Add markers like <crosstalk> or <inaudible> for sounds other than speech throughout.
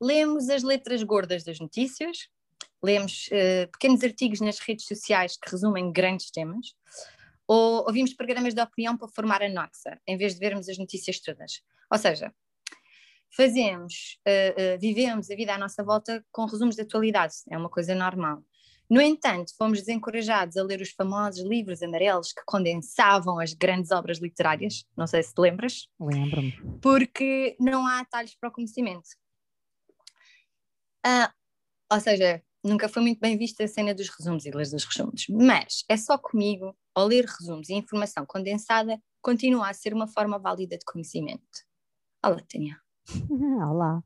lemos as letras gordas das notícias, lemos uh, pequenos artigos nas redes sociais que resumem grandes temas, ou ouvimos programas de opinião para formar a nossa, em vez de vermos as notícias todas. Ou seja, fazemos, uh, uh, vivemos a vida à nossa volta com resumos de atualidade, é uma coisa normal. No entanto, fomos desencorajados a ler os famosos livros amarelos que condensavam as grandes obras literárias, não sei se te lembras. Lembro-me. Porque não há atalhos para o conhecimento. Ah, ou seja, nunca foi muito bem vista a cena dos resumos e ler dos resumos, mas é só comigo, ao ler resumos e informação condensada, continua a ser uma forma válida de conhecimento. Olá, Tânia. <laughs> Olá.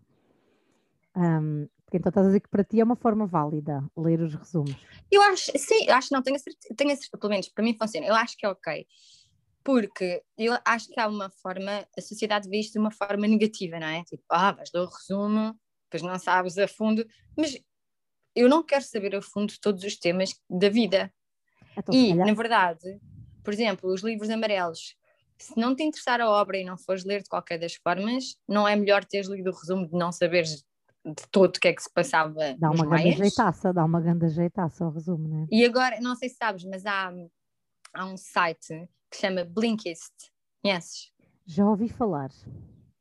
Um, então estás a dizer que para ti é uma forma válida ler os resumos? Eu acho, sim, eu acho que não, tenho a certeza, tenho certeza, pelo menos para mim funciona, eu acho que é ok. Porque eu acho que há uma forma, a sociedade vê isto de uma forma negativa, não é? Tipo, ah, vais ler o resumo, depois não sabes a fundo, mas eu não quero saber a fundo todos os temas da vida. Então, e, na verdade, por exemplo, os livros amarelos, se não te interessar a obra e não fores ler de qualquer das formas, não é melhor teres lido o resumo de não saberes de todo o que é que se passava dá uma grande jeitaça, dá uma grande jeitaça ao resumo, né? E agora, não sei se sabes, mas há, há um site que se chama Blinkist, conheces? Já ouvi falar.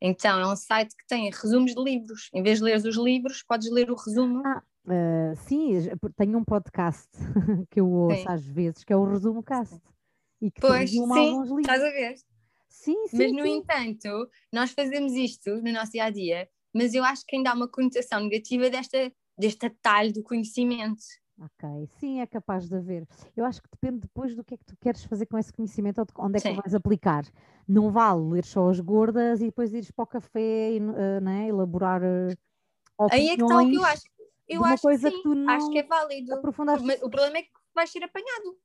Então, é um site que tem resumos de livros. Em vez de ler os livros, podes ler o resumo. Ah, uh, sim, tenho um podcast <laughs> que eu ouço sim. às vezes, que é o Resumo Cast. E que pois, sim, alguns livros. estás a ver? Sim, sim. Mas, no sim. entanto, nós fazemos isto no nosso dia a dia mas eu acho que ainda há uma conotação negativa desta, deste atalho do conhecimento. Ok, sim, é capaz de haver. Eu acho que depende depois do que é que tu queres fazer com esse conhecimento, onde é que tu vais aplicar. Não vale ler só as gordas e depois ires para o café e uh, né, elaborar. Uh, Aí é que está o que eu acho. Eu acho coisa que, sim, que tu não acho que é válido. Mas o problema é que vais ser apanhado.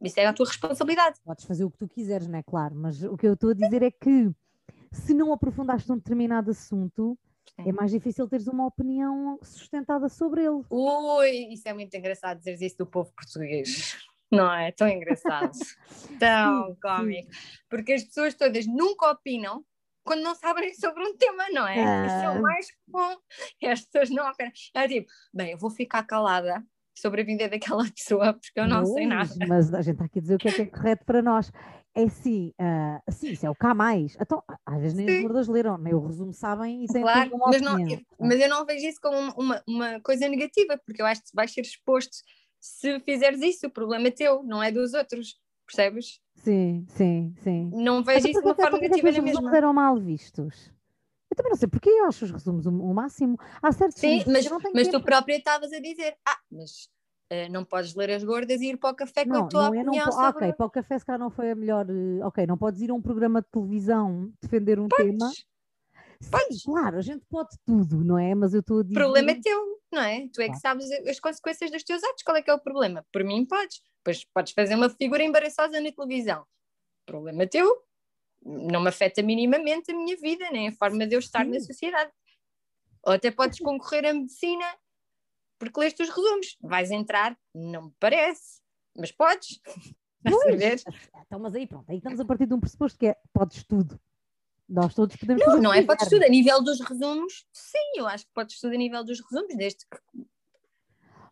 Isso é a tua responsabilidade. Podes fazer o que tu quiseres, não é claro, mas o que eu estou a dizer é que se não aprofundaste num determinado assunto, Sim. é mais difícil teres uma opinião sustentada sobre ele. Ui, isso é muito engraçado dizer isso do povo português. <laughs> Não é? Tão engraçado. <laughs> Tão cómico. Porque as pessoas todas nunca opinam quando não sabem <laughs> sobre um tema, não é? Ah. Isso é o mais bom. E as pessoas não opinam. É tipo, bem, eu vou ficar calada sobre a vida daquela pessoa porque eu não sei nada. Mas a gente está aqui a dizer o que é, que é correto para nós. É sim, uh, sim, isso é o cá mais. Então, às vezes nem sim. as gordas leram, nem o resumo sabem e têm claro, uma mas, não, mas eu não vejo isso como uma, uma coisa negativa, porque eu acho que vais ser exposto se fizeres isso, o problema é teu, não é dos outros, percebes? Sim, sim, sim. Não vejo isso de uma forma negativa na mesma. Os eram mal vistos. Eu também não sei porque eu acho os resumos o, o máximo. Há certos Sim, mas, mas tu própria estavas a dizer, ah, mas Uh, não podes ler as gordas e ir para o café com não, a tua não, opinião não, sobre... Ok, para o café se calhar não foi a melhor... Uh, ok, não podes ir a um programa de televisão defender um podes. tema. Sim, claro, a gente pode tudo, não é? Mas eu estou a dizer... O problema é teu, não é? Tu é que sabes as consequências dos teus atos. Qual é que é o problema? Por mim podes. Pois podes fazer uma figura embaraçosa na televisão. Problema teu. Não me afeta minimamente a minha vida, nem a forma de eu estar Sim. na sociedade. Ou até podes concorrer à medicina porque leste os resumos. Vais entrar? Não me parece, mas podes. <laughs> Pois. Então, mas aí pronto, aí estamos a partir de um pressuposto que é podes tudo. Nós todos podemos Não, não é podes tudo. A nível dos resumos, sim, eu acho que podes tudo a nível dos resumos, desde que.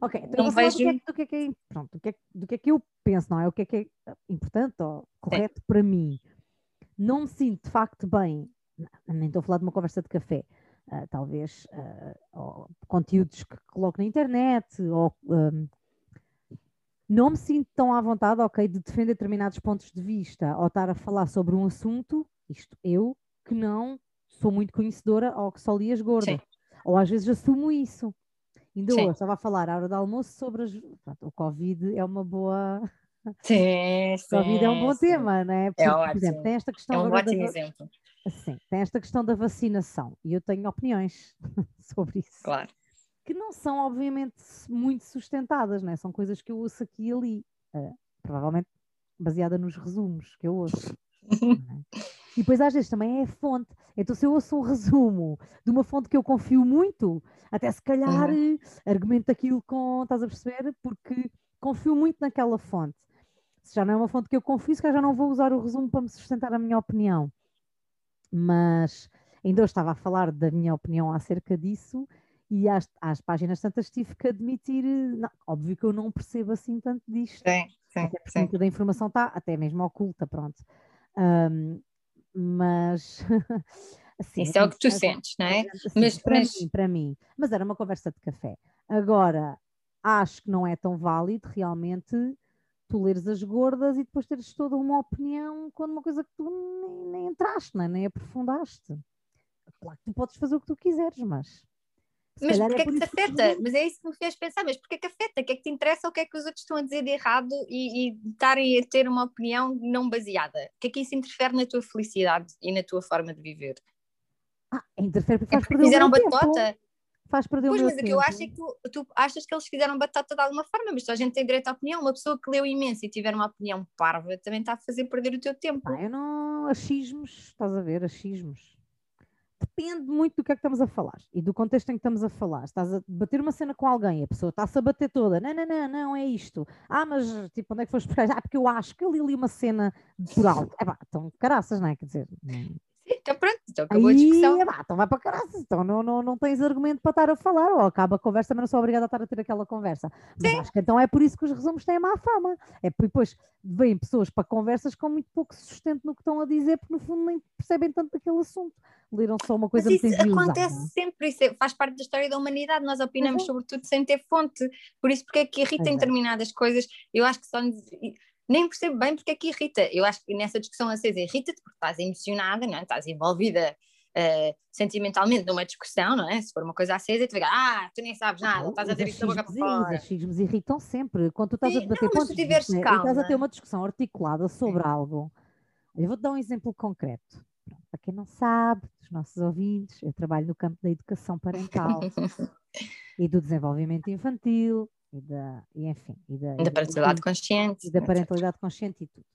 Ok, então não vejo... do, que é, do, que é que é, pronto, do, que é, do que é que eu penso, não é? O que é que é importante ou correto sim. para mim. Não me sinto de facto bem, nem estou a falar de uma conversa de café, uh, talvez uh, conteúdos que coloco na internet, ou um, não me sinto tão à vontade, ok, de defender determinados pontos de vista ou estar a falar sobre um assunto, isto eu, que não sou muito conhecedora ou que só li as gordas. Sim. Ou às vezes assumo isso. Ainda hoje estava a falar à hora do almoço sobre as... Pronto, o Covid é uma boa. Sim, sim. <laughs> O Covid é um bom sim. tema, não é? é Porque, é ótimo. Por exemplo, tem esta questão é um ótimo da... exemplo. Sim, tem esta questão da vacinação e eu tenho opiniões <laughs> sobre isso. Claro. Que não são, obviamente, muito sustentadas, né? são coisas que eu ouço aqui e ali, uh, provavelmente baseada nos resumos que eu ouço. <laughs> é? E depois às vezes também é a fonte. Então, se eu ouço um resumo de uma fonte que eu confio muito, até se calhar uhum. argumento aquilo com, estás a perceber? Porque confio muito naquela fonte. Se já não é uma fonte que eu confio, se calhar já não vou usar o resumo para me sustentar a minha opinião mas Ainda hoje estava a falar da minha opinião acerca disso e às, às páginas tantas tive que admitir, não, óbvio que eu não percebo assim tanto disto. Sim, sim, até porque muita da informação está até mesmo oculta, pronto. Um, mas <laughs> assim, Isso é o que tu assim, sentes, não é? Assim, mas para mas... mim, para mim. Mas era uma conversa de café. Agora, acho que não é tão válido realmente tu leres as gordas e depois teres toda uma opinião quando uma coisa que tu nem, nem entraste, nem, é? nem aprofundaste. Claro que tu podes fazer o que tu quiseres, mas mas porquê é, que te afeta? Que... Mas é isso que me fez pensar, mas porquê que afeta? O que é que te interessa? O que é que os outros estão a dizer de errado e, e estarem a ter uma opinião não baseada? O que é que isso interfere na tua felicidade e na tua forma de viver? Ah, interfere porque é é perder fizeram batota. Tempo. Faz perder pois, o mas o que eu acho é que tu, tu, achas que eles fizeram batata de alguma forma, mas a gente tem direito à opinião. Uma pessoa que leu imenso e tiver uma opinião parva também está a fazer perder o teu tempo. Ah, eu não. Achismos, estás a ver? Achismos depende muito do que é que estamos a falar e do contexto em que estamos a falar. Estás a bater uma cena com alguém, a pessoa está-se a bater toda. Não, não, não, não, é isto. Ah, mas tipo, onde é que foste para Ah, porque eu acho que eu li ali uma cena por <laughs> alto. É pá, então caraças, não é? Quer dizer. Então pronto, então acabou Aí, a discussão. Epá, então vai para caraças, então não, não, não tens argumento para estar a falar, ou acaba a conversa, mas não sou obrigada a estar a ter aquela conversa. Mas Sim. acho que então é por isso que os resumos têm má fama. É porque depois vêm pessoas para conversas com muito pouco sustento no que estão a dizer, porque no fundo nem percebem tanto daquele assunto leram só uma coisa Mas isso acontece sempre, isso é, faz parte da história da humanidade, nós opinamos uhum. sobre tudo sem ter fonte, por isso porque é que irrita em determinadas coisas, eu acho que só nem percebo bem porque é que irrita, eu acho que nessa discussão acesa irrita-te porque estás emocionada, não é? estás envolvida Uh, sentimentalmente numa discussão, não é? Se for uma coisa acesa, tu vai ah, tu nem sabes nada, estás a ter isto da boca para fora. Os achismos irritam sempre. Quando tu estás Sim, a debater não, pontos de vista, e estás a ter uma discussão articulada sobre Sim. algo, eu vou-te dar um exemplo concreto. Para quem não sabe, dos nossos ouvintes, eu trabalho no campo da educação parental <laughs> e do desenvolvimento infantil e da, e, enfim, e da, da parentalidade consciente. E da parentalidade consciente e tudo.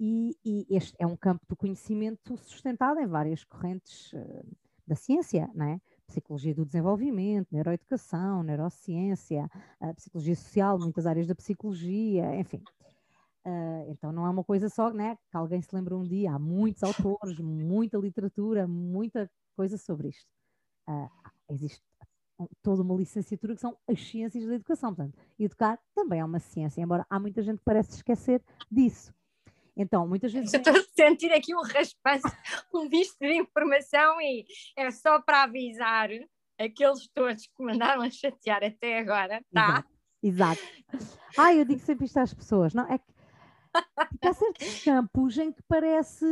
E, e, este é um campo do conhecimento sustentado em várias correntes uh, da ciência, não é? Psicologia do desenvolvimento, neuroeducação, neurociência, uh, psicologia social, muitas áreas da psicologia, enfim. Uh, então não é uma coisa só, né? Que alguém se lembra um dia, há muitos <laughs> autores, muita literatura, muita coisa sobre isto. Uh, existe toda uma licenciatura que são as ciências da educação. Portanto, educar também é uma ciência, embora há muita gente que parece esquecer disso. Então, muitas vezes. Eu estou a sentir aqui um raspanço, <laughs> um visto de informação e é só para avisar aqueles todos que mandaram a chatear até agora, tá? Exato. Exato. Ah, eu digo sempre isto às pessoas, não? É que há certos campos em que parece,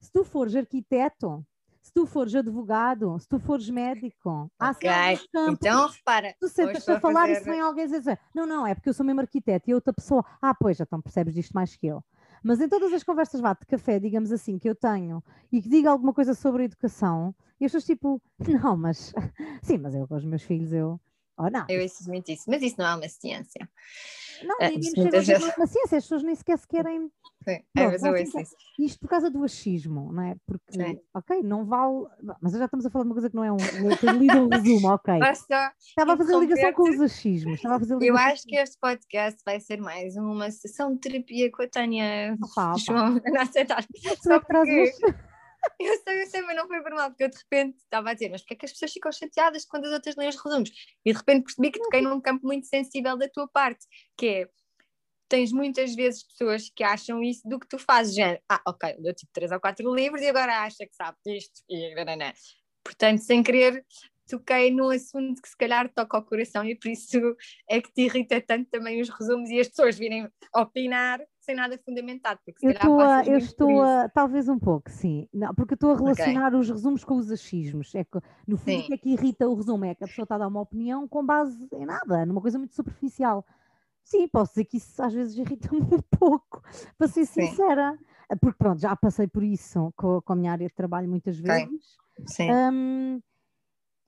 se tu fores arquiteto, se tu fores advogado, se tu fores médico, há okay. campos. Então, repara. Tu sentas a falar fazer... e se vem alguém dizer, não, não, é porque eu sou mesmo arquiteto e outra pessoa, ah, pois, já então percebes disto mais que eu. Mas em todas as conversas vá de café, digamos assim, que eu tenho e que diga alguma coisa sobre a educação, e as pessoas tipo, <laughs> não, mas <laughs> sim, mas eu com os meus filhos, eu. Oh, não. Eu isso muito isso, mas isso não é uma ciência. Não, é, nem chega a vezes... uma ciência, as pessoas nem sequer se querem. Sim, é, mas eu isso. Isto por causa do achismo, não é? Porque, Sim. ok, não vale. Mas já estamos a falar de uma coisa que não é um. Eu lido um resumo, ok. <laughs> Basta Estava a fazer ligação com os achismos. Estava a fazer eu acho que este podcast vai ser mais uma sessão de terapia com a Tânia opa, opa. João. <laughs> Não aceitar. Só porque... <laughs> Eu sei, eu sei, mas não foi por mal, porque eu de repente estava a dizer, mas porque é que as pessoas ficam chateadas quando as outras leem os resumos? E de repente percebi que toquei num campo muito sensível da tua parte, que é, tens muitas vezes pessoas que acham isso do que tu fazes, já, ah, ok, deu tipo três ou quatro livros e agora acha que sabe disto, e Portanto, sem querer, toquei num assunto que se calhar toca ao coração e por isso é que te irrita tanto também os resumos e as pessoas virem opinar sem nada fundamentado. Porque eu estou a, eu estou a, talvez um pouco, sim, não, porque estou a relacionar okay. os resumos com os achismos. É que, no fundo, o que é que irrita o resumo? É que a pessoa está a dar uma opinião com base em nada, numa coisa muito superficial. Sim, posso dizer que isso às vezes irrita-me um pouco, para ser sincera. Sim. Porque pronto, já passei por isso com, com, a minha área de trabalho muitas vezes. Okay. Sim. Um,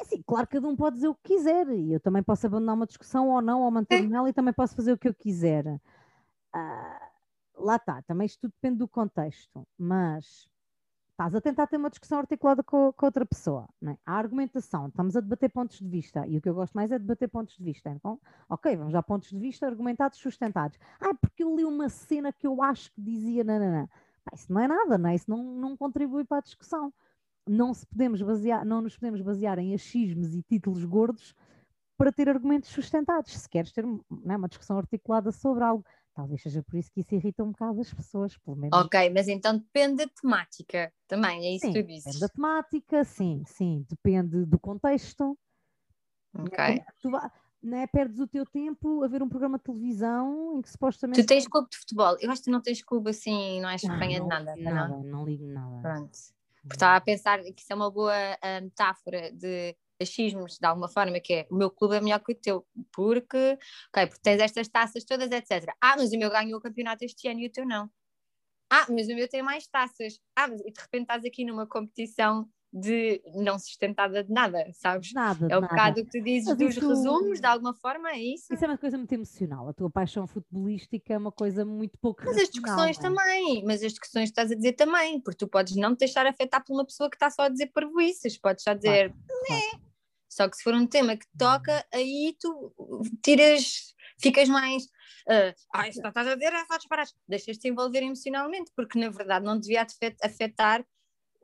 é assim, claro que cada um pode dizer o que quiser, e eu também posso abandonar uma discussão ou não, ou manter-me nela, e também posso fazer o que eu quiser. Uh, lá está, também isto tudo depende do contexto, mas estás a tentar ter uma discussão articulada com, com outra pessoa. É? A argumentação, estamos a debater pontos de vista, e o que eu gosto mais é debater pontos de vista. Então, ok, vamos a pontos de vista argumentados, sustentados. Ah, porque eu li uma cena que eu acho que dizia nananã. Pá, isso não é nada, não é? isso não, não contribui para a discussão. não, se podemos basear, não nos podemos basear em achismos e títulos gordos para ter argumentos sustentados. Se queres ter né, uma discussão articulada sobre algo, talvez seja por isso que isso irrita um bocado as pessoas, pelo menos. Ok, mas então depende da temática também, é isso sim, que tu dizes. Depende da temática, sim, sim, depende do contexto. Ok. Tu, né, perdes o teu tempo a ver um programa de televisão em que supostamente. Tu tens clube de futebol. Eu acho que não tens clube assim, não és não, de não, nada. Nada, não? não ligo nada. Pronto. Porque estava a pensar que isso é uma boa uh, metáfora de achismos, de alguma forma, que é o meu clube é melhor que o teu, porque, ok, porque tens estas taças todas, etc. Ah, mas o meu ganhou o campeonato este ano e o teu não. Ah, mas o meu tem mais taças. Ah, mas e de repente estás aqui numa competição de não sustentada de nada, sabes? Nada, é o nada. bocado que tu dizes Mas dos isso... resumos, de alguma forma, é isso? Isso é uma coisa muito emocional. A tua paixão futebolística é uma coisa muito pouco Mas as discussões é? também, mas as discussões estás a dizer também, porque tu podes não te deixar afetar por uma pessoa que está só a dizer parvoices, podes só dizer, claro, claro. Só que se for um tema que toca, aí tu tiras, ficas mais. Uh, ah, isso estás a dizer, é só disparar. Deixas-te envolver emocionalmente, porque na verdade não devia afetar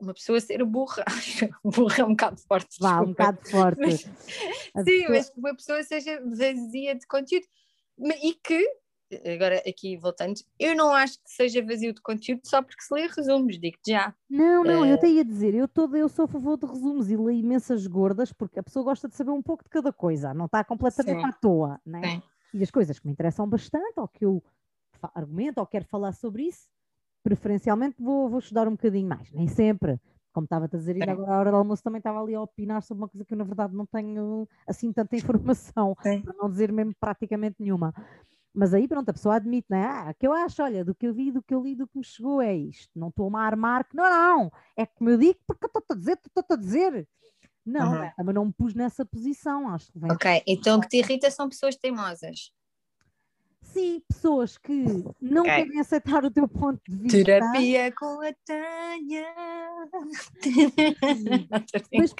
uma pessoa ser burra, <laughs> burra é um bocado forte. Vá, desculpa. um bocado forte. Mas, sim, pessoa... mas que uma pessoa seja vazia de conteúdo e que, agora aqui voltando, eu não acho que seja vazio de conteúdo só porque se lê resumos, digo-te já. Não, não, uh... eu até ia dizer, eu, todo, eu sou a favor de resumos e leio imensas gordas porque a pessoa gosta de saber um pouco de cada coisa, não está completamente sim. à toa, né? Sim. E as coisas que me interessam bastante, ou que eu argumento, ou quero falar sobre isso, preferencialmente vou, vou estudar um bocadinho mais, nem sempre. Como estava a dizer, ainda agora a hora do almoço também estava ali a opinar sobre uma coisa que eu na verdade não tenho assim tanta informação, <laughs> Sim. para não dizer mesmo praticamente nenhuma. Mas aí pronto, a pessoa admite, né? Ah, que eu acho, olha, do que eu vi, do que eu li, do que me chegou é isto. Não estou a armar que não, não, é como eu digo porque eu estou a dizer, estou a dizer. Não, uhum. também não me pus nessa posição, acho que vem. Ok, então o que te irrita são pessoas teimosas. Sim, pessoas que não okay. querem aceitar o teu ponto de vista. Terapia com a Tânia. Mas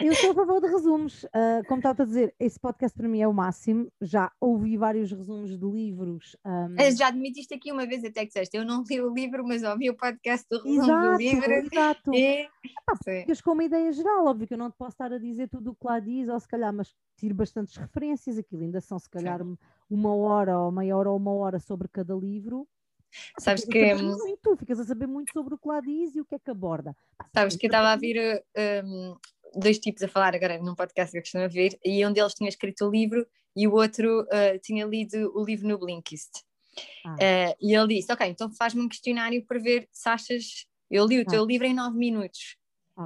eu sou a favor de resumos. Uh, como estava a dizer, esse podcast para mim é o máximo. Já ouvi vários resumos de livros. Um... Já admitiste aqui uma vez até que disseste, eu não li o livro, mas ouvi o podcast do resumo exato, do livro. Exato. E... Ah, ficas com uma ideia geral, óbvio que eu não te posso estar a dizer tudo o que lá diz, ou se calhar, mas tiro bastantes referências, aquilo ainda são se calhar Sim uma hora ou meia hora ou uma hora sobre cada livro. Sabes que. Muito, ficas a saber muito sobre o que lá diz e o que é que aborda. Sabes que eu estava a vir um, dois tipos a falar agora num podcast que eu costumo ver, e um deles tinha escrito o livro e o outro uh, tinha lido o livro no Blinkist. Ah. Uh, e ele disse: Ok, então faz-me um questionário para ver se achas. Eu li o teu ah. livro em nove minutos.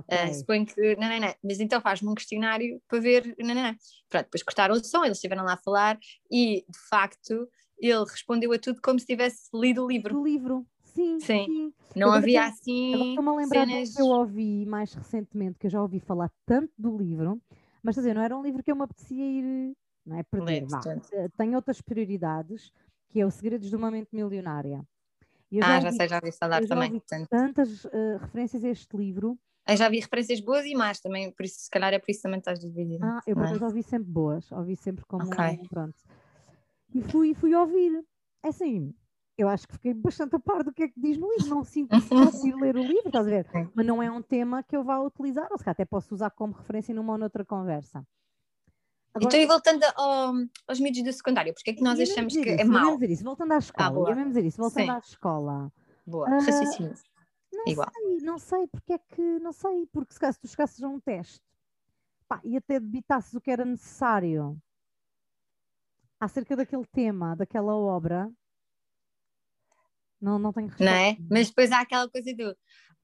Okay. Uh, suponho que. Não, não, não. Mas então faz-me um questionário para ver. Não, não, não. Pronto, depois cortaram o som, eles estiveram lá a falar e, de facto, ele respondeu a tudo como se tivesse lido o livro. O livro, sim. Sim. sim. Não eu havia assim. Estou-me a lembrar cenas... que eu ouvi mais recentemente, que eu já ouvi falar tanto do livro, mas dizer, não era um livro que eu me apetecia ir. Não é perder. Eh, Tem outras prioridades, que é o Segredos de uma Mente Milionária. ah, já, ouvi, sei, já ouvi falar também. tantas uh, referências a este livro eu já vi referências boas e más também, por isso, se calhar é por isso também estás dividida. Ah, eu é? ouvi sempre boas, ouvi sempre como. Okay. Pronto. E fui, fui ouvir. É assim, eu acho que fiquei bastante a par do que é que diz no livro. Não sinto que <laughs> ler o livro, estás a ver? Mas não é um tema que eu vá utilizar, ou se até posso usar como referência numa ou noutra conversa. Agora, então, e voltando ao, aos miúdos do secundário, porque é que nós achamos que isso, é mau? Dizer isso, voltando à escola, ah, mesmo dizer isso, voltando Sim. à escola. Boa, uh, raciocínio. Não Igual. sei, não sei porque é que, não sei, porque se tu chegasses a um teste pá, e até debitasses o que era necessário acerca daquele tema, daquela obra, não, não tenho resposta. Não é? Mas depois há aquela coisa do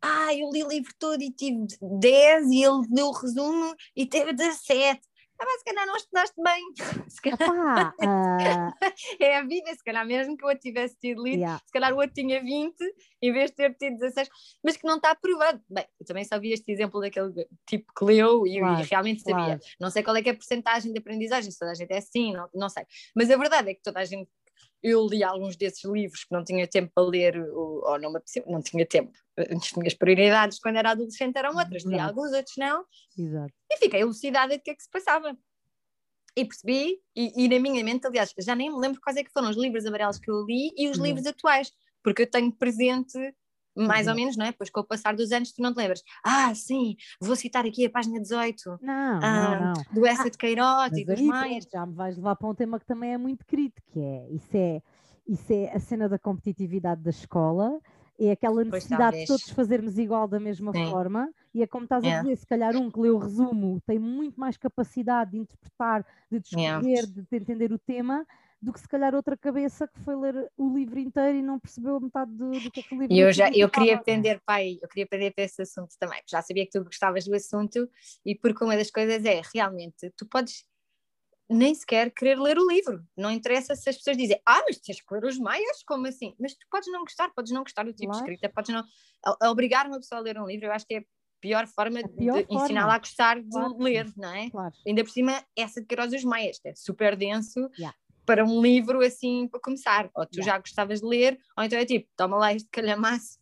ah, eu li o livro todo e tive 10 e ele deu o resumo e teve 17 ah, mas se calhar não estudaste bem. Se calhar... uh... <laughs> é a vida, se calhar mesmo que o outro tivesse tido lido, yeah. se calhar o outro tinha 20 em vez de ter tido 16, mas que não está provado. Bem, eu também só vi este exemplo daquele tipo que leu e, claro, e realmente sabia. Claro. Não sei qual é que é a porcentagem de aprendizagem, se toda a gente é assim, não, não sei. Mas a verdade é que toda a gente eu li alguns desses livros que não tinha tempo para ler, ou não, me não tinha tempo. As minhas prioridades quando era adolescente eram outras, li alguns, outros não. Exato. E fiquei elucidada de que é que se passava. E percebi, e, e, na minha mente, aliás, já nem me lembro quais é que foram os livros amarelos que eu li e os livros atuais, porque eu tenho presente mais uhum. ou menos, não é? Depois com o passar dos anos tu não te lembras. Ah, sim, vou citar aqui a página 18. Não, ah, não, não. Do Essa ah, de Queiroz e dos Maias. Já me vais levar para um tema que também é muito querido, que é isso é, isso é a cena da competitividade da escola, é aquela necessidade de todos fazermos igual da mesma sim. forma, e é como estás yeah. a dizer, se calhar um que lê o resumo tem muito mais capacidade de interpretar, de descrever, yeah. de entender o tema, do que se calhar outra cabeça que foi ler o livro inteiro e não percebeu metade do, do que é o livro E eu já eu queria aprender, pai, eu queria aprender para esse assunto também, já sabia que tu gostavas do assunto e porque uma das coisas é realmente tu podes nem sequer querer ler o livro. Não interessa se as pessoas dizem, ah, mas tens que ler os maias, como assim? Mas tu podes não gostar, podes não gostar do tipo claro. de escrita, podes não. A, a obrigar uma pessoa a ler um livro, eu acho que é a pior forma a pior de ensiná-la a gostar de claro. ler, não é? Claro. Ainda por cima, essa de Queiroz dos Maias, é super denso. Yeah para um livro assim para começar. Ou tu yeah. já gostavas de ler, ou então é tipo, toma lá este calhamaço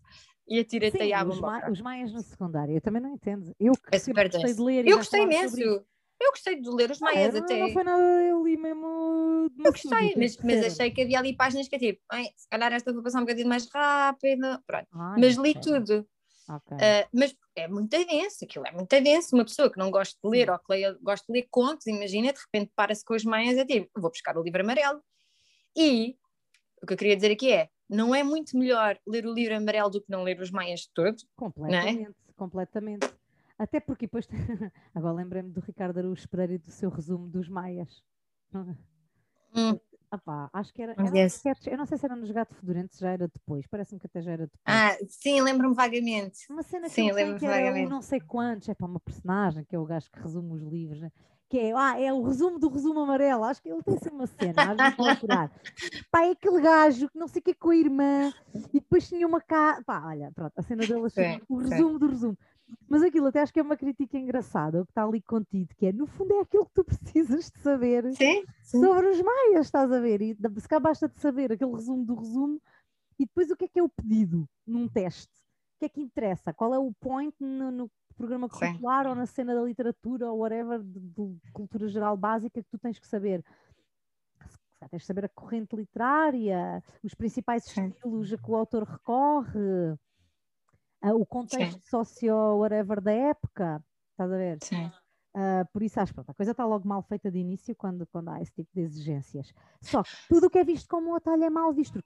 e atira-te aí à os, ma os maias no secundário, eu também não entendo. Eu é gostei de ler. Eu gostei imenso. Eu gostei de ler os maias ah, até. Não foi nada, eu li mesmo. Eu gostei, mas, mas achei que havia ali páginas que é tipo, se calhar esta vou passar um bocadinho mais rápido. Pronto. Ai, mas li tudo. Okay. Uh, mas é muito denso, aquilo é muito denso. Uma pessoa que não gosta de ler Sim. ou que leia, gosta de ler contos, imagina, de repente para-se com as e é tipo, vou buscar o livro amarelo. E o que eu queria dizer aqui é: não é muito melhor ler o livro amarelo do que não ler os maias de todo? Completamente, é? completamente. Até porque depois, <laughs> agora lembrei-me do Ricardo Araújo Pereira e do seu resumo dos maias. <laughs> Hum. Ah acho que era, era yes. eu não sei se era nos Gato Fedorento, se já era depois, parece-me que até já era depois. Ah, sim, lembro-me vagamente. Uma cena que sim, lembro-me vagamente. não sei quantos, é para uma personagem, que é o gajo que resume os livros, né? que é, ah, é o resumo do resumo amarelo, acho que ele tem assim uma cena, às vezes procurar. Pá, é aquele gajo que não sei o que é com a irmã, e depois tinha uma casa, pá, olha, pronto, a cena dele, assim, o resumo sim. do resumo. Mas aquilo até acho que é uma crítica engraçada, o que está ali contido, que é, no fundo, é aquilo que tu <laughs> precisas de saber sim, sim. sobre os maias, estás a ver? E se cá basta de saber aquele resumo do resumo, e depois o que é que é o pedido num teste? O que é que interessa? Qual é o point no, no programa curricular ou na cena da literatura ou whatever, de, de, cultura geral básica que tu tens que saber? Tens que saber a corrente literária, os principais estilos a que o autor recorre, uh, o contexto socio-whatever da época, estás a ver? Sim. Uh, por isso acho que a coisa está logo mal feita de início quando, quando há esse tipo de exigências. Só que tudo o que é visto como um atalho é mal visto.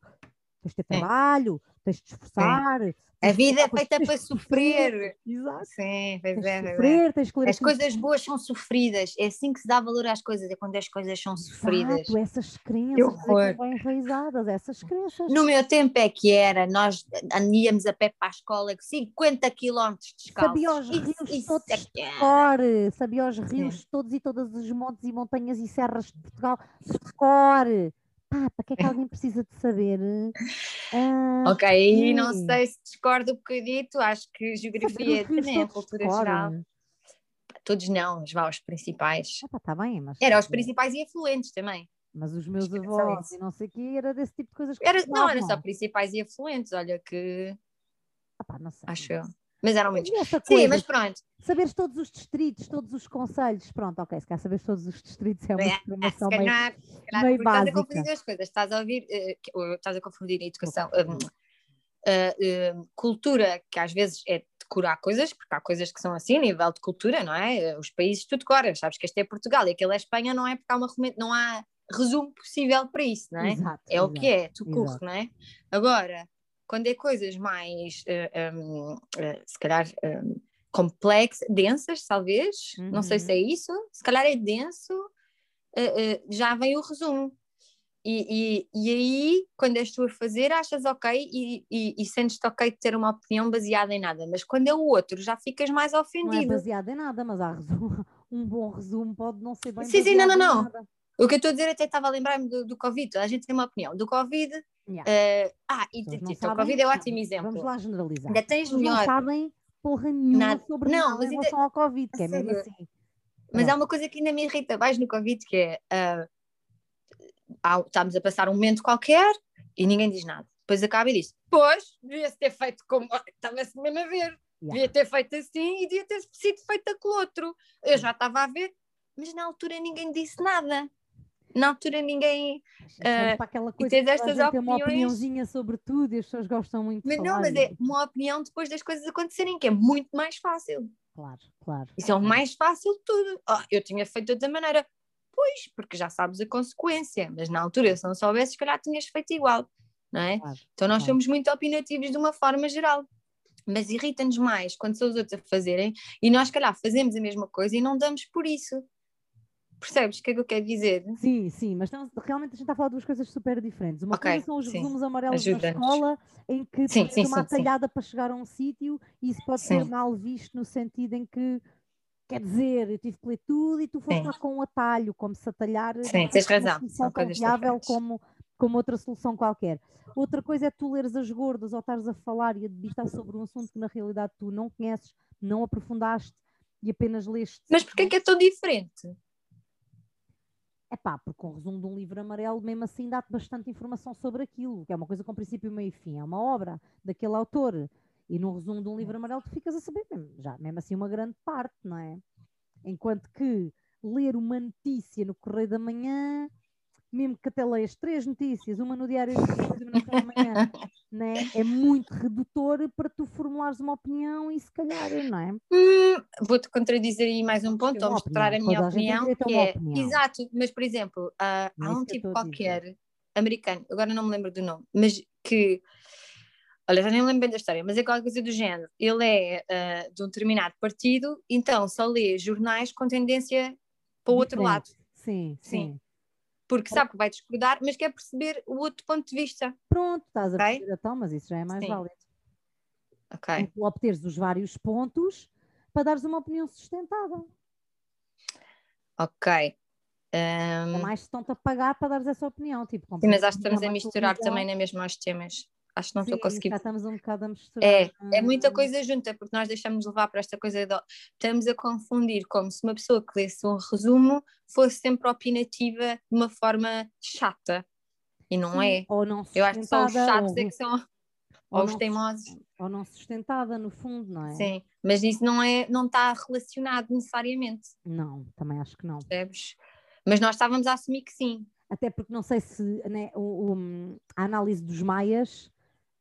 Tens de ter trabalho, tens de esforçar, a vida é feita para sofrer. Exato. Sim, pois tens é. Sofrer, tens que as coisas boas são sofridas. É assim que se dá valor às coisas, é quando as coisas são sofridas. Exato, essas crenças é bem enraizadas, essas crenças. No meu tempo é que era, nós andíamos a pé para a escola 50 km descalços. Sabia os rios isso, todos é de cor, sabia os rios Sim. todos e todas os montes e montanhas e serras de Portugal de cor ah, para que é que alguém precisa de saber? Ah, ok, e não sei se discordo um bocadito, acho que geografia é também a cultura geral. Todos não, mas vá, os principais. Ah, tá bem, mas... Era os principais e afluentes também. Mas os meus avós e não sei o quê, era desse tipo de coisas que era, Não, era só principais e afluentes, olha que... Ah, pá, não sei. Acho eu. Mas eram muitos. Sim, mas pronto. Saberes todos os distritos, todos os conselhos, pronto, ok, se calhar saberes todos os distritos é uma é, informação meio, calhar, meio básica. Estás a confundir as coisas, estás a ouvir, uh, estás a confundir a educação, uh, uh, cultura, que às vezes é decorar coisas, porque há coisas que são assim, nível de cultura, não é? Os países tu decoras, sabes que este é Portugal e aquele é Espanha, não é porque há uma não há resumo possível para isso, não é? Exato, é exato, o que é, tu curro, não é? Agora, quando é coisas mais, uh, eh, um, uh, eh, se calhar, um, complexas, densas, talvez, uhum. não sei se é uhum. isso, se calhar é denso, uh, já vem o resumo. E, e, e, aí, quando és tu a fazer, achas ok e, e, e sentes-te ok de ter uma opinião baseada em nada, mas quando é o outro, já ficas mais ofendido. Não é baseado em nada, mas há resumo, <laughs> um bom resumo pode não ser bem Sim, sim, não, não, não. O que eu estou a dizer até estava a lembrar-me do, do Covid, a gente tem uma opinião. Do Covid, Yeah. Uh, ah, e tipo, o Covid é um ótimo exemplo. Vamos lá generalizar. Ainda tens melhor. Não sabem porra nenhuma nada. sobre não, nada mas em relação ainda... ao Covid, que é mesmo assim. Mas há uma coisa que ainda me irrita mais no Covid, que é uh, estamos a passar um momento qualquer e ninguém diz nada. Depois acaba e diz, pois, devia-se ter feito como <laughs> estava-se mesmo a ver, yeah. devia ter feito assim e devia ter sido feito com outro. Eu já estava a ver, mas na altura ninguém disse nada. Na altura ninguém. Uh, para aquela coisa tens estas opiniões. Uma opiniãozinha sobre tudo e as pessoas gostam muito mas, de falar. Não, mas é uma opinião depois das coisas acontecerem, que é muito mais fácil. Claro, claro. Isso é o mais fácil de tudo. Oh, eu tinha feito de outra maneira. Pois, porque já sabes a consequência, mas na altura, se não soubesse, se calhar tinhas feito igual, não é? Claro, então nós claro. somos muito opinativos de uma forma geral. Mas irrita-nos mais quando são os outros a fazerem e nós, calhar, fazemos a mesma coisa e não damos por isso. Percebes o que é que eu quero dizer? Sim, sim, mas estamos, realmente a gente está a falar de duas coisas super diferentes. Uma okay, coisa são os sim. resumos amarelos da escola, em que sim, tens uma atalhada para chegar a um sítio e isso pode ser mal visto no sentido em que, quer dizer, eu tive que ler tudo e tu foste lá com um atalho, como se atalhar sim, tens razão. são tão viável como, como outra solução qualquer. Outra coisa é tu leres as gordas ou estares a falar e a debitar sobre um assunto que na realidade tu não conheces, não aprofundaste e apenas leste. Mas porquê é que é tão diferente? É pá, porque o resumo de um livro amarelo, mesmo assim, dá-te bastante informação sobre aquilo, que é uma coisa com princípio, meio e fim. É uma obra daquele autor. E no resumo de um livro amarelo, tu ficas a saber, mesmo, já, mesmo assim, uma grande parte, não é? Enquanto que ler uma notícia no Correio da Manhã mesmo que até leias três notícias, uma no diário de uma na manhã, <laughs> né? é muito redutor para tu formulares uma opinião e se calhar, não é? Hum, Vou-te contradizer aí mais um ponto, ou mostrar a minha opinião, a que é, opinião. exato, mas por exemplo, uh, há um tipo qualquer americano, agora não me lembro do nome, mas que olha, já nem lembro bem da história, mas é qualquer coisa do género. Ele é uh, de um determinado partido, então só lê jornais com tendência para o outro lado. Sim, sim. sim porque sabe que vai discordar, mas quer perceber o outro ponto de vista. Pronto, estás a okay? perceber então, mas isso já é mais Sim. válido. Ok. Tu obteres os vários pontos para dares uma opinião sustentada. Ok. Um... mais estão-te a pagar para dares essa opinião. Tipo, Sim, mas acho que estamos a misturar também na mesma os temas. Acho que não estou conseguindo. estamos um bocado a misturar. É, é muita coisa junta, porque nós deixamos levar para esta coisa. De... Estamos a confundir como se uma pessoa que lesse um resumo fosse sempre opinativa de uma forma chata. E não Sim, é. Ou não Eu acho que só os chatos ou... é que são. Ou, ou os teimosos. Ou não sustentada, no fundo, não é? Sim, mas isso não, é, não está relacionado necessariamente. Não, também acho que não. Percebes? Mas nós estávamos a assumir que sim. Até porque não sei se né, o, o, a análise dos maias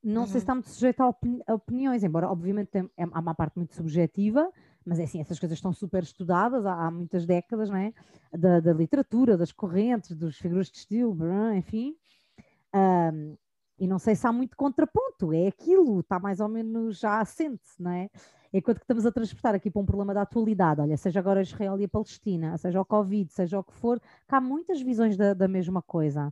não uhum. sei se uhum. está muito sujeito a, opini a opiniões, embora obviamente tem, é, há uma parte muito subjetiva, mas é assim, essas coisas estão super estudadas há, há muitas décadas, não é? Da, da, literatura, das correntes, dos figuras de estilo, enfim. Um, e não sei se há muito contraponto, é aquilo, está mais ou menos já assente, não é? Enquanto que estamos a transportar aqui para um problema da atualidade, olha, seja agora Israel e a Palestina, seja o Covid, seja o que for, que há muitas visões da, da mesma coisa.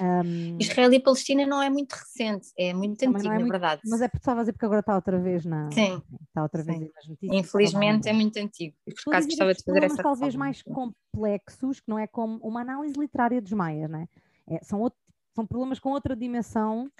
Um, Israel e Palestina não é muito recente, é muito antigo, é na muito, verdade. Mas é porque estava a dizer porque agora está outra vez na. Sim. Está outra vez Sim. nas notícias. Infelizmente é muito antigo. E por acaso gostava de fazer essa talvez mais complexos, que não é como uma análise literária dos maias, não é? é são, outro, são problemas com outra dimensão.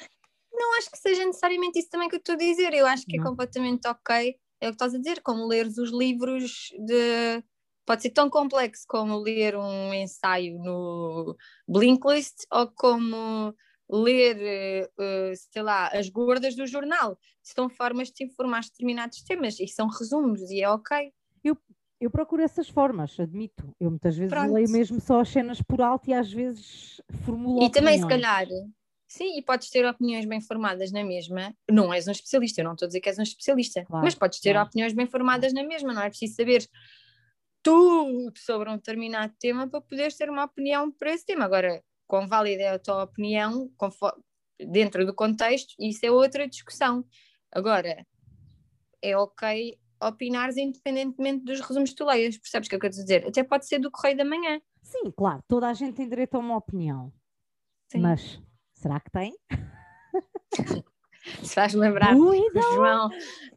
Não acho que seja necessariamente isso também que eu estou a dizer. Eu acho que é não. é completamente ok. É o que estás a dizer, como leres os livros de pode ser tão complexo como ler um ensaio no Blinklist ou como ler, uh, sei lá, as gordas do jornal. São formas de te informar de determinados temas e são resumos e é ok. Eu, eu procuro essas formas, admito. Eu muitas vezes Pronto. leio mesmo só as cenas por alto e às vezes formulo E opiniões. também, se calhar, sim, e podes ter opiniões bem formadas na mesma. Não és um especialista, eu não estou a dizer que és um especialista, claro, mas podes ter claro. opiniões bem formadas na mesma, não é preciso saber tudo sobre um determinado tema para poderes ter uma opinião para esse tema. Agora, quão válida é a tua opinião dentro do contexto, isso é outra discussão. Agora, é ok opinares independentemente dos resumos que tu leias, percebes o que eu quero dizer? Até pode ser do Correio da Manhã. Sim, claro, toda a gente tem direito a uma opinião. Sim. Mas será que tem? <laughs> Se faz lembrar, o João,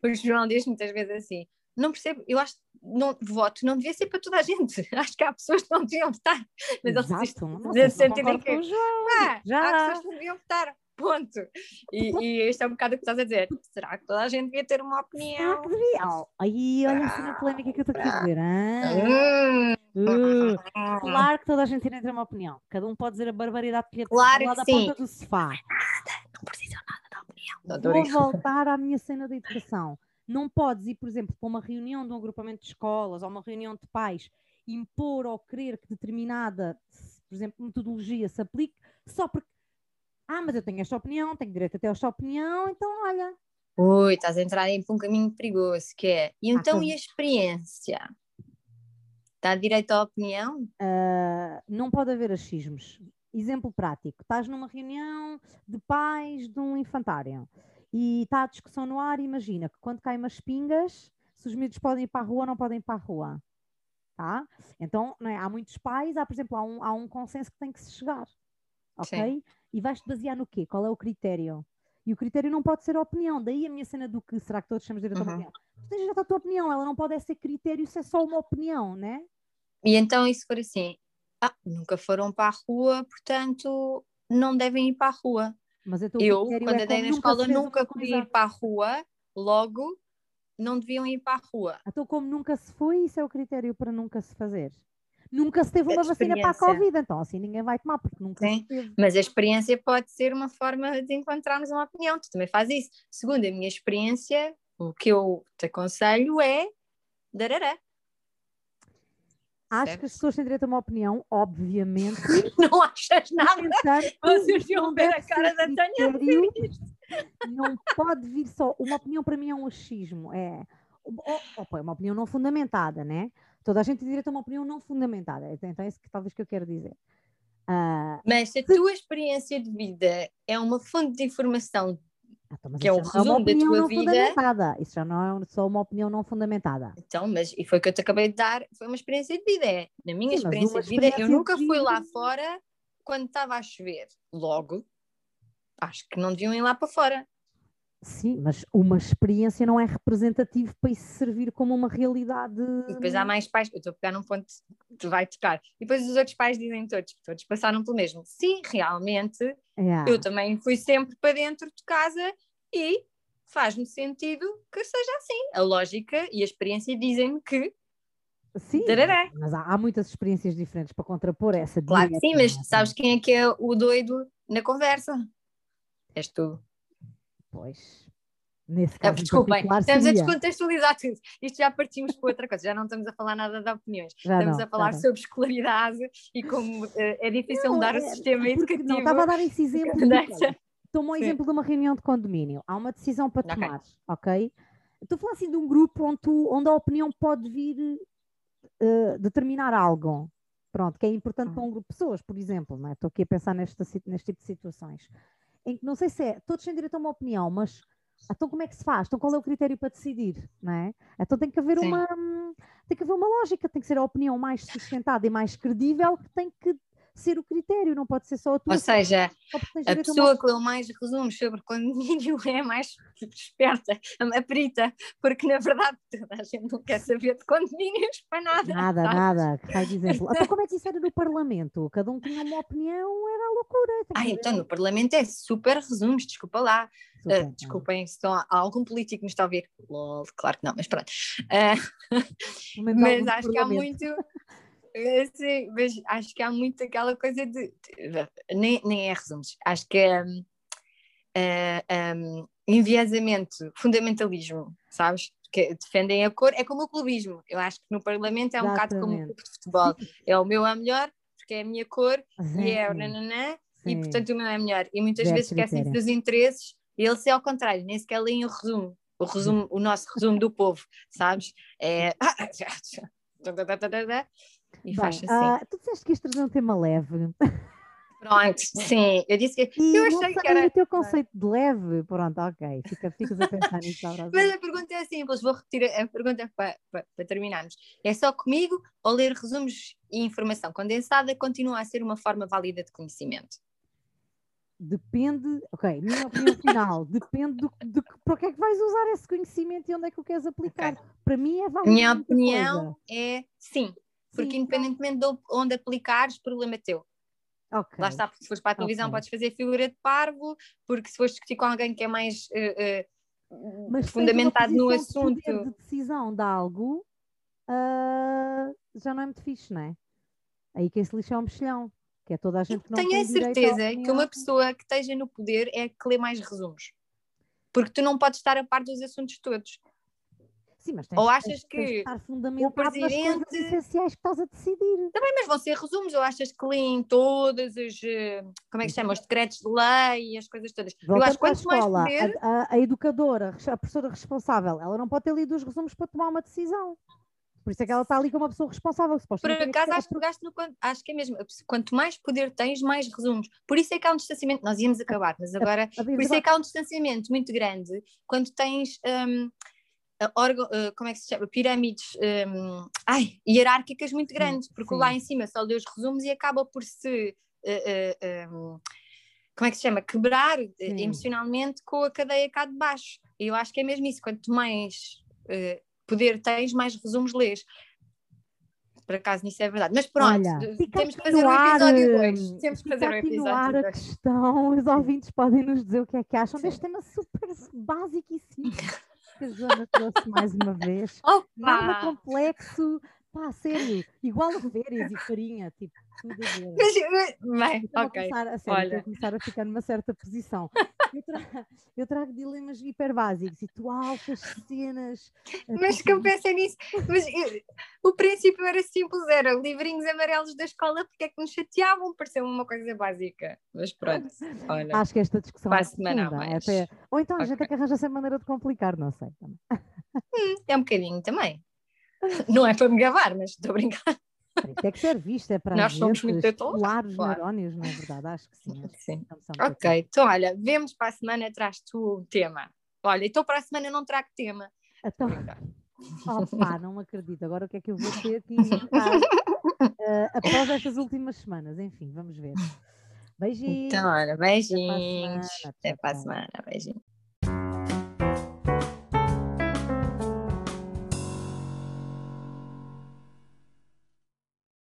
o João diz muitas vezes assim: não percebo, eu acho não, voto não devia ser para toda a gente. Acho que há pessoas que não deviam votar. Mas Exato, eles sentem que ah, já. há pessoas que não deviam votar. Ponto. E, e este é um bocado o que estás a dizer. Será que toda a gente devia ter uma opinião? Devia? Aí, olha assim a polémica que eu estou aqui a dizer. Ah? Uh, claro que toda a gente tem ter uma opinião. Cada um pode dizer a barbaridade que lhe claro lá da sim. ponta do sofá. Não precisa nada da opinião. Vou voltar à minha cena da educação. Não podes ir, por exemplo, para uma reunião de um agrupamento de escolas ou uma reunião de pais, impor ou querer que determinada por exemplo, metodologia se aplique só porque, ah, mas eu tenho esta opinião, tenho direito a ter esta opinião, então olha. Ui, estás a entrar aí um caminho perigoso, que é, e ah, então ah, e a experiência? Está direito à opinião? Uh, não pode haver achismos. Exemplo prático: estás numa reunião de pais de um infantário e está a discussão no ar. Imagina que quando caem umas pingas, se os miúdos podem ir para a rua ou não podem ir para a rua. Tá? Então, é? há muitos pais, há, por exemplo, há um, há um consenso que tem que se chegar. Ok? Sim. E vais-te basear no quê? Qual é o critério? E o critério não pode ser a opinião. Daí a minha cena do que será que todos de direito uhum. opinião? Tu tens direito à tua opinião, ela não pode ser critério se é só uma opinião, né? E então, se for assim, ah, nunca foram para a rua, portanto não devem ir para a rua. Mas eu, quando é andei na escola, nunca podia ir para a rua, logo não deviam ir para a rua. Então, como nunca se foi, isso é o critério para nunca se fazer. Nunca se teve uma vacina para a Covid, então assim ninguém vai tomar, porque nunca Sim, se teve. Mas a experiência pode ser uma forma de encontrarmos uma opinião. Tu também fazes isso. Segundo a minha experiência, o que eu te aconselho é darará. Acho certo. que as pessoas têm direito a uma opinião, obviamente. <laughs> não achas nada? Vocês iam ver a cara da Tânia Não pode vir só. Uma opinião para mim é um achismo. É, opa, é uma opinião não fundamentada, né? Toda a gente tem direito a uma opinião não fundamentada. Então é isso que talvez que eu quero dizer. Uh, mas se a tua experiência de vida é uma fonte de informação então, que é o é resumo da tua vida. Isso já não é só uma opinião não fundamentada. Então, mas e foi o que eu te acabei de dar, foi uma experiência de vida. É, na minha Sim, experiência de vida, eu nunca fui lá fora quando estava a chover. Logo, acho que não deviam ir lá para fora. Sim, mas uma experiência não é representativo para isso servir como uma realidade. E depois há mais pais, eu estou a pegar num ponto que tu vai tocar. E depois os outros pais dizem todos, todos passaram pelo mesmo. Sim, realmente, yeah. eu também fui sempre para dentro de casa e faz-me sentido que seja assim. A lógica e a experiência dizem-me que. Sim, mas há, há, muitas experiências diferentes para contrapor essa. Claro que sim, mas sabes quem é que é o doido na conversa? És tu. Pois. Nesse caso, Desculpem, estamos seria. a descontextualizar tudo. Isto já partimos para outra coisa, já não estamos a falar nada de opiniões, já estamos não, a falar sobre escolaridade e como uh, é difícil não, mudar é, o sistema educativo. Não, estava a dar esse exemplo. Toma o exemplo de uma reunião de condomínio. Há uma decisão para tomar, ok? okay? Estou a falar assim de um grupo onde, tu, onde a opinião pode vir uh, determinar algo. Pronto, que é importante para um grupo de pessoas, por exemplo, não é? Estou aqui a pensar neste, neste tipo de situações em que não sei se é, todos têm direito a uma opinião, mas então como é que se faz? Então qual é o critério para decidir? Não é? Então tem que haver uma tem que haver uma lógica, tem que ser a opinião mais sustentada e mais credível que tem que ser o critério, não pode ser só a tua. Ou seja, a pessoa uma... que leu mais resumos sobre condomínio é mais esperta, a perita, porque na verdade toda a gente não quer saber de condomínios para nada. Nada, sabe? nada. Faz exemplo. <laughs> Então, como é que isso era no Parlamento? Cada um tinha uma opinião, era a loucura. Ah, então no Parlamento é super resumos, desculpa lá. Super, uh, desculpem se estão, há algum político que me está a ouvir. Lol, claro que não, mas pronto. Uh, mas acho que há muito <laughs> Sim, mas acho que há muito aquela coisa de. Nem, nem é resumos, acho que é um, um, hum, enviesamento, fundamentalismo, sabes? Que defendem a cor, é como o clubismo. Eu acho que no Parlamento é um Exatamente. bocado como o clube de futebol. É o meu é melhor, porque é a minha cor, Sim. e é o nananã, e portanto o meu é melhor. E muitas vezes esquecem dos interesses, e eles é ao contrário, nem sequer leem o resumo. O, resumo, o nosso resumo do povo, sabes? É. <laughs> <laughs> E Bem, faz assim. Uh, tu disseste que ias trazer um tema leve. Pronto, <laughs> sim, eu disse que e eu achei que era. o teu conceito de leve, pronto, ok, Fica, ficas a pensar nisso. <laughs> Mas a pergunta é simples, vou repetir a pergunta para, para, para, terminarmos. É só comigo ou ler resumos e informação condensada continua a ser uma forma válida de conhecimento? Depende, ok, minha opinião <laughs> final, depende do, do, para que é que vais usar esse conhecimento e onde é que o queres aplicar. Okay. Para mim é válido. Minha opinião coisa. é sim, porque Sim, independentemente de onde aplicares, problema é teu. Okay. Lá está, porque se fores para a televisão okay. podes fazer figura de parvo, porque se fores discutir com alguém que é mais uh, uh, fundamentado no assunto. Se de decisão de algo uh, já não é muito fixe, não é? Aí quem se lixa é um mexilhão, que é toda a gente que não Tenho a certeza que uma pessoa que esteja no poder é que lê mais resumos, porque tu não podes estar a par dos assuntos todos. Sim, mas tens, Ou achas tens, que tens estar fundamentado nas presidente- coisas essenciais que estás a decidir. Também, mas vão ser resumos, ou achas que leem todas as, eh, como é que se chama, os decretos de lei e as coisas todas? Eu acho que quanto mais escola, poder, a, a- a educadora, a professora responsável, ela não pode ter lido os resumos para tomar uma decisão. Por isso é que ela está ali como uma pessoa responsável. por acaso acho que pegaste no acho que é mesmo, quanto mais poder tens, mais resumos. Por isso é que há um distanciamento, nós íamos acabar, mas agora Por isso é que há um distanciamento muito grande quando tens a órgão- uh, como é que se chama? Pirâmides hum, ai, hierárquicas muito grandes, porque sim. lá em cima só lê os resumos e acaba por se uh, uh, um, como é que se chama? Quebrar Sim. emocionalmente com a cadeia cá de baixo. E eu acho que é mesmo isso, quanto mais uh, poder tens, mais resumos lês. Por acaso nisso é verdade. Mas pronto, Olha, temos que fazer um episódio hum, 2. Temos que fazer um episódio ar a 2. questão, os ouvintes podem nos dizer o que é que acham Sim. deste tema super básico e simples <laughs> que a Joana trouxe mais uma vez. Nada Opa! complexo, pá, sério, igual a férias e farinha, tipo, tudo a ver. Mas, bem, Estou a ok. começar, a sério, olha. a começar a ficar numa certa posição. Eu, tra- eu trago dilemas hiper básicos e tu altas cenas. eh, Mas que eu tipo, pensei nisso. Mas eu- o princípio era simples, era livrinhos amarelos da escola, porque é que nos chateavam? Pareceu uma coisa básica. Mas pronto, olha. Acho que esta discussão a é semana é até- Ou então a gente é que arranja essa maneira de complicar, não sei. também. É um bocadinho também. Não é para me gabar, mas estou a brincar. Para isso é que serve isto, é para Nós a somos muito estimular os claro. neurónios, não é verdade? Acho que sim. Sim. a Ok, então olha, vemos para a semana, traz tu o tema. Olha, então para a semana não trago tema. Então, Brincar. <laughs> Opa, não acredito. Agora o que é que eu vou ter inventar <laughs> eh, após estas últimas semanas? Enfim, vamos ver. Beijinhos. Então, olha, beijinhos. semana. Até para a Tchau, tchau. semana. Beijinhos.